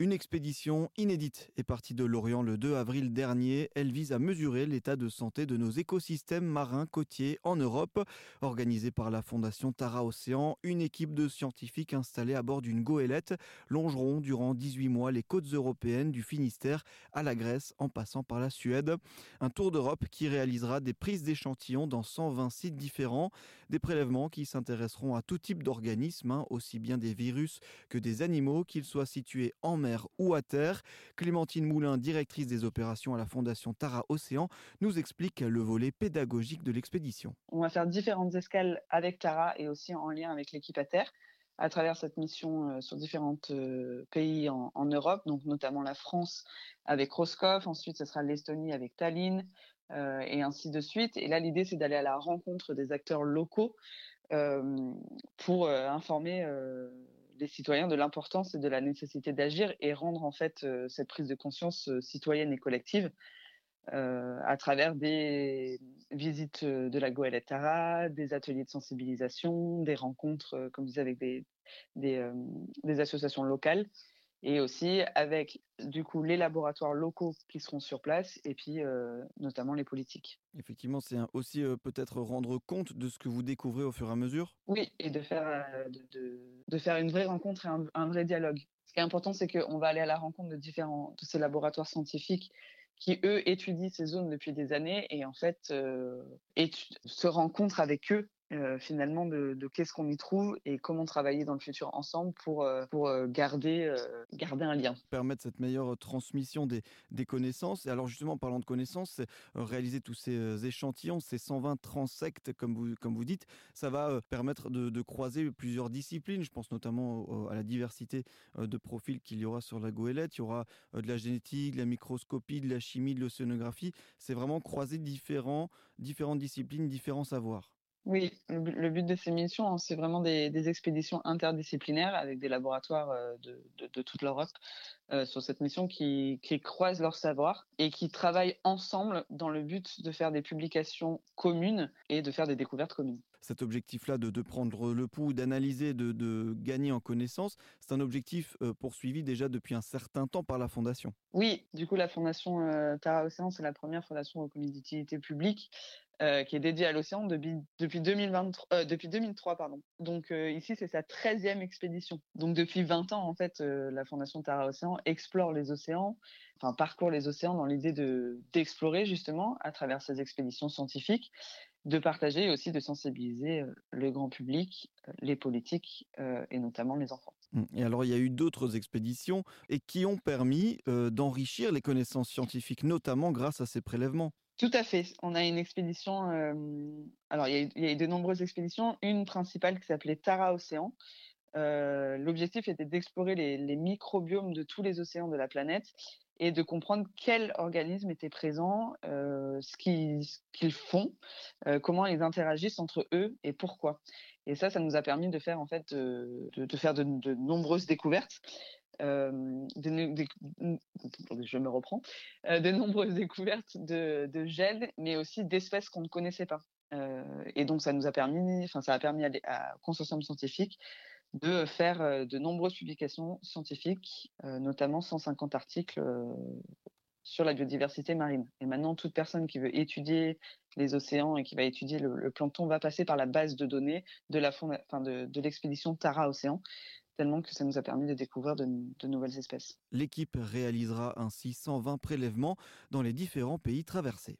Une expédition inédite est partie de Lorient le 2 avril dernier. Elle vise à mesurer l'état de santé de nos écosystèmes marins côtiers en Europe. Organisée par la Fondation Tara Océan, une équipe de scientifiques installée à bord d'une goélette longeront durant 18 mois les côtes européennes du Finistère à la Grèce en passant par la Suède. Un tour d'Europe qui réalisera des prises d'échantillons dans 120 sites différents, des prélèvements qui s'intéresseront à tout type d'organismes, hein, aussi bien des virus que des animaux, qu'ils soient situés en mer ou à terre. Clémentine Moulin, directrice des opérations à la Fondation Tara Océan, nous explique le volet pédagogique de l'expédition. On va faire différentes escales avec Tara et aussi en lien avec l'équipe à terre à travers cette mission euh, sur différents euh, pays en, Europe, donc notamment la France avec Roscoff, ensuite ce sera l'Estonie avec Tallinn, euh, et ainsi de suite. Et là, l'idée, c'est d'aller à la rencontre des acteurs locaux pour informer citoyens de l'importance et de la nécessité d'agir et rendre en fait euh, cette prise de conscience euh, citoyenne et collective euh, à travers des visites de la goélette Tara, des ateliers de sensibilisation, des rencontres, comme je disais, avec des associations locales et aussi avec du coup les laboratoires locaux qui seront sur place et puis euh, notamment les politiques. Effectivement, c'est aussi euh, peut-être rendre compte de ce que vous découvrez au fur et à mesure? Oui, et de faire, euh, de, de, faire une vraie rencontre et un, vrai dialogue. Ce qui est important, c'est qu'on va aller à la rencontre de différents de ces laboratoires scientifiques qui eux étudient ces zones depuis des années et en fait se rencontrent avec eux finalement de, qu'est-ce qu'on y trouve et comment travailler dans le futur ensemble pour, euh, pour euh, garder, garder un lien. Permettre cette meilleure transmission des, des connaissances. Et alors justement, en parlant de connaissances, réaliser tous ces échantillons, ces 120 transects, comme vous, comme vous dites, ça va permettre de, de croiser plusieurs disciplines. Je pense notamment à la diversité de profils qu'il y aura sur la goélette. Il y aura de la génétique, de la microscopie, de la chimie, de l'océanographie. C'est vraiment croiser différents, différentes disciplines, différents savoirs. Oui, le but de ces missions, hein, c'est vraiment des, expéditions interdisciplinaires avec des laboratoires euh, de, toute l'Europe euh, sur cette mission qui, croisent leur savoir et qui travaillent ensemble dans le but de faire des publications communes et de faire des découvertes communes. Cet objectif-là de, prendre le pouls, d'analyser, de, gagner en connaissance, c'est un objectif euh, poursuivi déjà depuis un certain temps par la Fondation. Oui, du coup, la Fondation Tara Océan, c'est la première fondation reconnue d'utilité publique euh, qui est dédié à l'océan depuis, depuis, 2023, euh, depuis 2003. Pardon. Donc euh, ici, c'est sa 13e expédition. Donc depuis 20 ans, en fait, la Fondation Terra Océan explore les océans, enfin parcourt les océans dans l'idée de d'explorer justement à travers ses expéditions scientifiques, de partager et aussi de sensibiliser le grand public, les politiques et notamment les enfants. Mmh. Et alors, il y a eu d'autres expéditions et qui ont permis d'enrichir les connaissances scientifiques, notamment grâce à ces prélèvements. Tout à fait. On a une expédition. Euh, alors, il y, a, eu de nombreuses expéditions. Une principale qui s'appelait Tara Océan. Euh, l'objectif était d'explorer les, microbiomes de tous les océans de la planète et de comprendre quels organismes étaient présents, euh, ce qu'ils font, comment ils interagissent entre eux et pourquoi. Et ça, ça nous a permis de faire en fait de, faire de, nombreuses découvertes. Euh, je me reprends, euh, de nombreuses découvertes de, de gènes, mais aussi d'espèces qu'on ne connaissait pas. Euh, et donc, ça nous a permis, enfin, ça a permis à, à Consortium Scientifique de faire de nombreuses publications scientifiques, notamment 150 articles sur la biodiversité marine. Et maintenant, toute personne qui veut étudier les océans et qui va étudier le, plancton va passer par la base de données de de, de l'expédition Tara Océan, tellement que ça nous a permis de découvrir de, de nouvelles espèces. L'équipe réalisera ainsi 120 prélèvements dans les différents pays traversés.